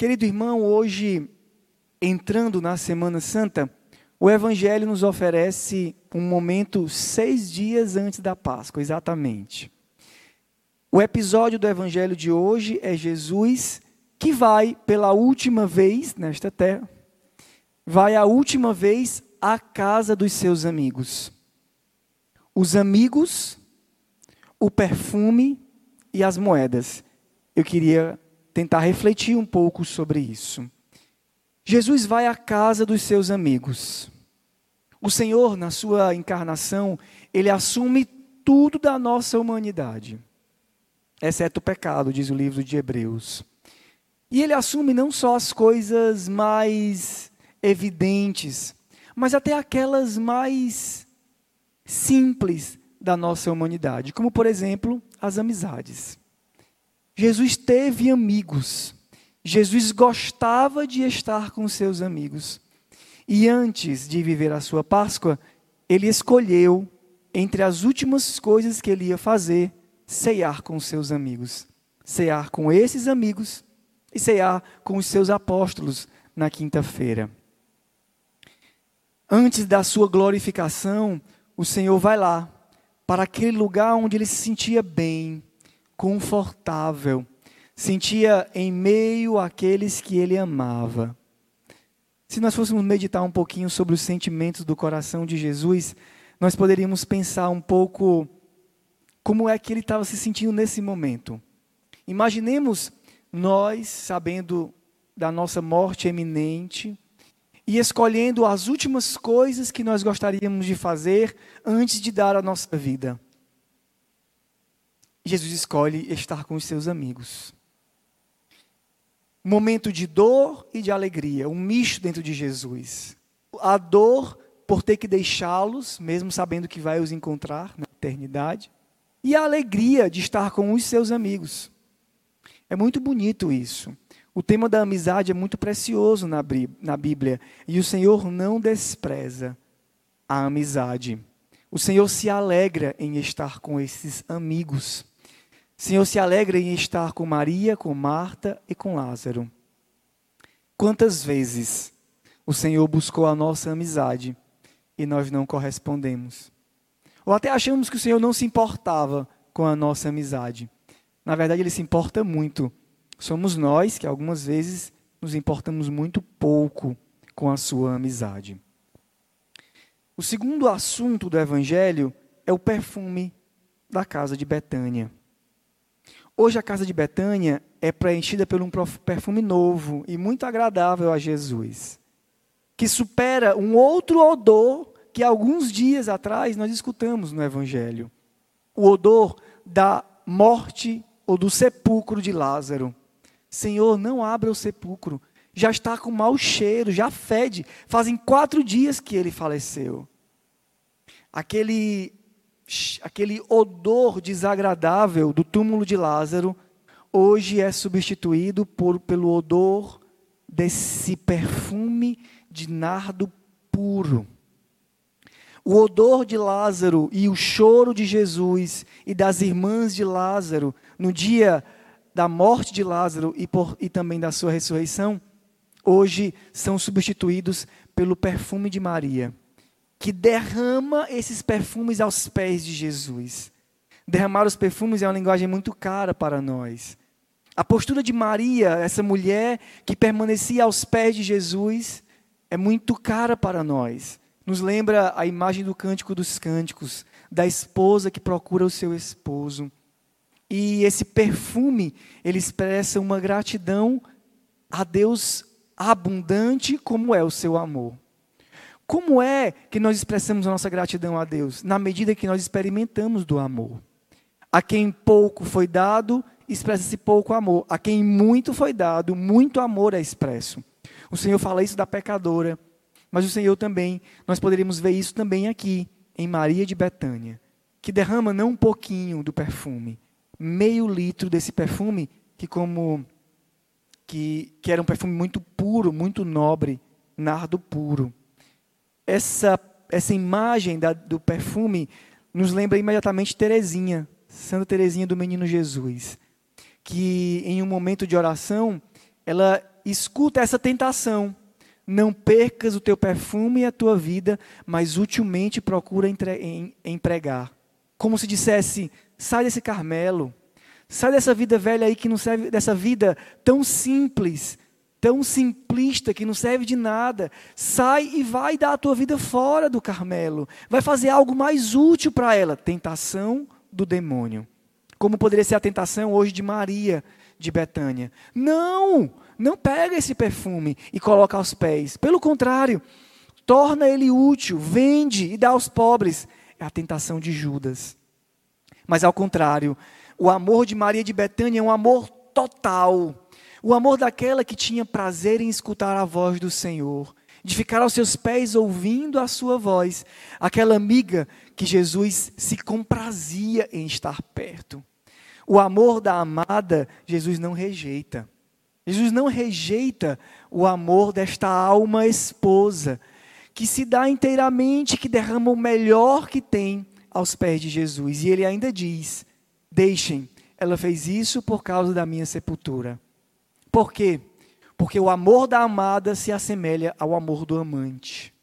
Querido irmão, hoje, entrando na Semana Santa, o Evangelho nos oferece um momento seis dias antes da Páscoa, exatamente. O episódio do Evangelho de hoje é Jesus que vai pela última vez nesta terra, vai a última vez à casa dos seus amigos. Os amigos, o perfume e as moedas. Eu queria tentar refletir um pouco sobre isso. Jesus vai à casa dos seus amigos. O Senhor, na sua encarnação, ele assume tudo da nossa humanidade, exceto o pecado, diz o livro de Hebreus. E ele assume não só as coisas mais evidentes, mas até aquelas mais simples da nossa humanidade, como por exemplo, as amizades. Jesus teve amigos. Jesus gostava de estar com seus amigos. E antes de viver a sua Páscoa, ele escolheu, entre as últimas coisas que ele ia fazer, ceiar com seus amigos. Cear com esses amigos e cear com os seus apóstolos na quinta-feira. Antes da sua glorificação, o Senhor vai lá, para aquele lugar onde ele se sentia bem, confortável, sentia em meio àqueles que ele amava. Se nós fôssemos meditar um pouquinho sobre os sentimentos do coração de Jesus, nós poderíamos pensar um pouco como é que ele estava se sentindo nesse momento. Imaginemos nós sabendo da nossa morte eminente e escolhendo as últimas coisas que nós gostaríamos de fazer antes de dar a nossa vida. Jesus escolhe estar com os seus amigos. Momento de dor e de alegria, um misto dentro de Jesus. A dor por ter que deixá-los, mesmo sabendo que vai os encontrar na eternidade, e a alegria de estar com os seus amigos. É muito bonito isso. O tema da amizade é muito precioso na, Bíblia e o Senhor não despreza a amizade. O Senhor se alegra em estar com esses amigos. Senhor se alegra em estar com Maria, com Marta e com Lázaro. Quantas vezes o Senhor buscou a nossa amizade e nós não correspondemos? Ou até achamos que o Senhor não se importava com a nossa amizade. Na verdade, ele se importa muito. Somos nós que algumas vezes nos importamos muito pouco com a sua amizade. O segundo assunto do evangelho é o perfume da casa de Betânia. Hoje a casa de Betânia é preenchida por um perfume novo e muito agradável a Jesus, que supera um outro odor que alguns dias atrás nós escutamos no evangelho. O odor da morte ou do sepulcro de Lázaro. Senhor, não abra o sepulcro. Já está com mau cheiro, já fede. Fazem quatro dias que ele faleceu. Aquele, aquele odor desagradável do túmulo de Lázaro, hoje é substituído por, pelo odor desse perfume de nardo puro. O odor de Lázaro e o choro de Jesus e das irmãs de Lázaro no dia da morte de Lázaro e, por, e também da sua ressurreição, hoje são substituídos pelo perfume de Maria, que derrama esses perfumes aos pés de Jesus. Derramar os perfumes é uma linguagem muito cara para nós. A postura de Maria, essa mulher que permanecia aos pés de Jesus, é muito cara para nós. Nos lembra a imagem do Cântico dos Cânticos, da esposa que procura o seu esposo. E esse perfume, ele expressa uma gratidão a Deus abundante, como é o seu amor. Como é que nós expressamos a nossa gratidão a Deus? Na medida que nós experimentamos do amor. A quem pouco foi dado, expressa-se pouco amor. A quem muito foi dado, muito amor é expresso. O Senhor fala isso da pecadora, mas o Senhor também, nós poderíamos ver isso também aqui, em Maria de Betânia, que derrama não um pouquinho do perfume, meio litro desse perfume, que como que, que era um perfume muito puro, muito nobre, nardo puro. Essa, essa imagem da, do perfume nos lembra imediatamente Teresinha, Santa Teresinha do Menino Jesus, que em um momento de oração, ela escuta essa tentação. Não percas o teu perfume e a tua vida, mas utilmente procura empregar. Como se dissesse: sai desse Carmelo, sai dessa vida velha aí que não serve, dessa vida tão simples, tão simplista que não serve de nada. Sai e vai dar a tua vida fora do Carmelo. Vai fazer algo mais útil para ela. Tentação do demônio. Como poderia ser a tentação hoje de Maria de Betânia. Não! Não pega esse perfume e coloca aos pés. Pelo contrário, torna ele útil, vende e dá aos pobres. É a tentação de Judas. Mas ao contrário, o amor de Maria de Betânia é um amor total. O amor daquela que tinha prazer em escutar a voz do Senhor, de ficar aos seus pés ouvindo a sua voz. Aquela amiga que Jesus se comprazia em estar perto. O amor da amada, Jesus não rejeita. Jesus não rejeita o amor desta alma esposa, que se dá inteiramente, que derrama o melhor que tem aos pés de Jesus. E ele ainda diz: Deixem, ela fez isso por causa da minha sepultura. Por quê? Porque o amor da amada se assemelha ao amor do amante.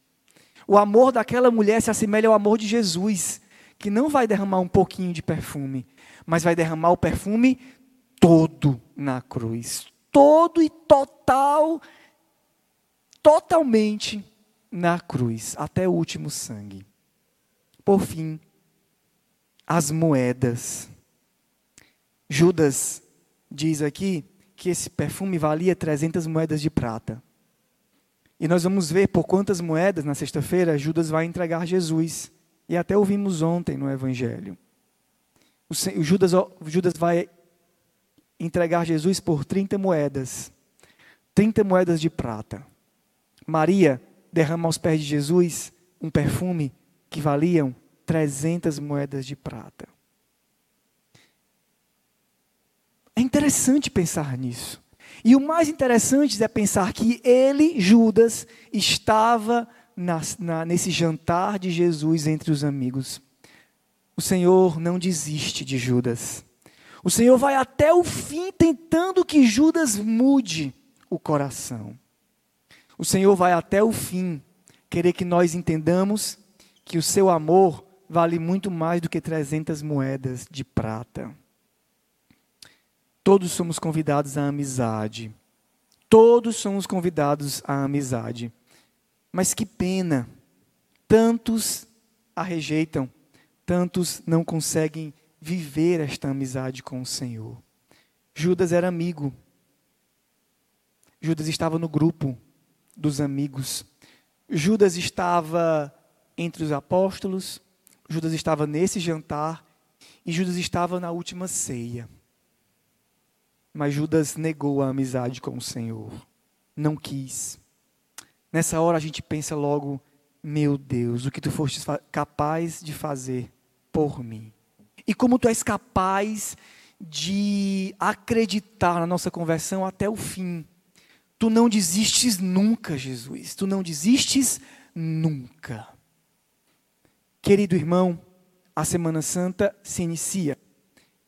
O amor daquela mulher se assemelha ao amor de Jesus, que não vai derramar um pouquinho de perfume, mas vai derramar o perfume todo na cruz. Todo e total, totalmente na cruz, até o último sangue. Por fim, as moedas. Judas diz aqui que esse perfume valia 300 moedas de prata. E nós vamos ver por quantas moedas na sexta-feira Judas vai entregar Jesus. E até ouvimos ontem no Evangelho. O Judas, Judas vai entregar Jesus por 30 moedas. 30 moedas de prata. Maria derrama aos pés de Jesus um perfume que valiam 300 moedas de prata. É interessante pensar nisso. E o mais interessante é pensar que ele, Judas, estava na, na, nesse jantar de Jesus entre os amigos. O Senhor não desiste de Judas. O Senhor vai até o fim tentando que Judas mude o coração. O Senhor vai até o fim querer que nós entendamos que o seu amor vale muito mais do que 300 moedas de prata. Todos somos convidados à amizade. Todos somos convidados à amizade. Mas que pena, tantos a rejeitam, tantos não conseguem viver esta amizade com o Senhor. Judas era amigo. Judas estava no grupo dos amigos. Judas estava entre os apóstolos. Judas estava nesse jantar. E Judas estava na última ceia. Mas Judas negou a amizade com o Senhor. Não quis. Nessa hora a gente pensa logo: meu Deus, o que tu foste capaz de fazer por mim. E como tu és capaz de acreditar na nossa conversão até o fim. Tu não desistes nunca, Jesus. Tu não desistes nunca. Querido irmão, a Semana Santa se inicia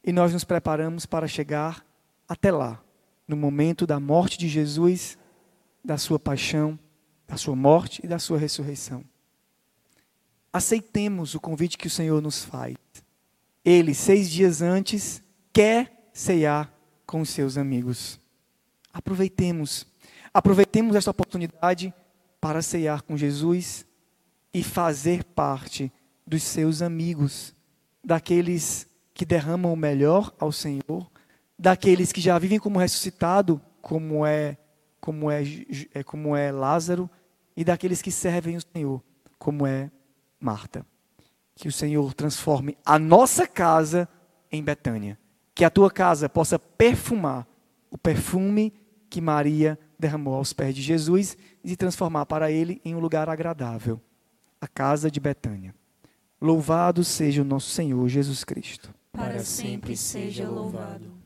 e nós nos preparamos para chegar até lá, no momento da morte de Jesus, da sua paixão, da sua morte e da sua ressurreição. Aceitemos o convite que o Senhor nos faz. Ele, seis dias antes, quer ceiar com os seus amigos. Aproveitemos. Aproveitemos esta oportunidade para ceiar com Jesus e fazer parte dos seus amigos, daqueles que derramam o melhor ao Senhor daqueles que já vivem como ressuscitado, como é, como é, é, como é Lázaro, e daqueles que servem o Senhor, como é Marta. Que o Senhor transforme a nossa casa em Betânia. Que a tua casa possa perfumar o perfume que Maria derramou aos pés de Jesus e transformar para ele em um lugar agradável a casa de Betânia. Louvado seja o nosso Senhor Jesus Cristo. Para sempre seja louvado.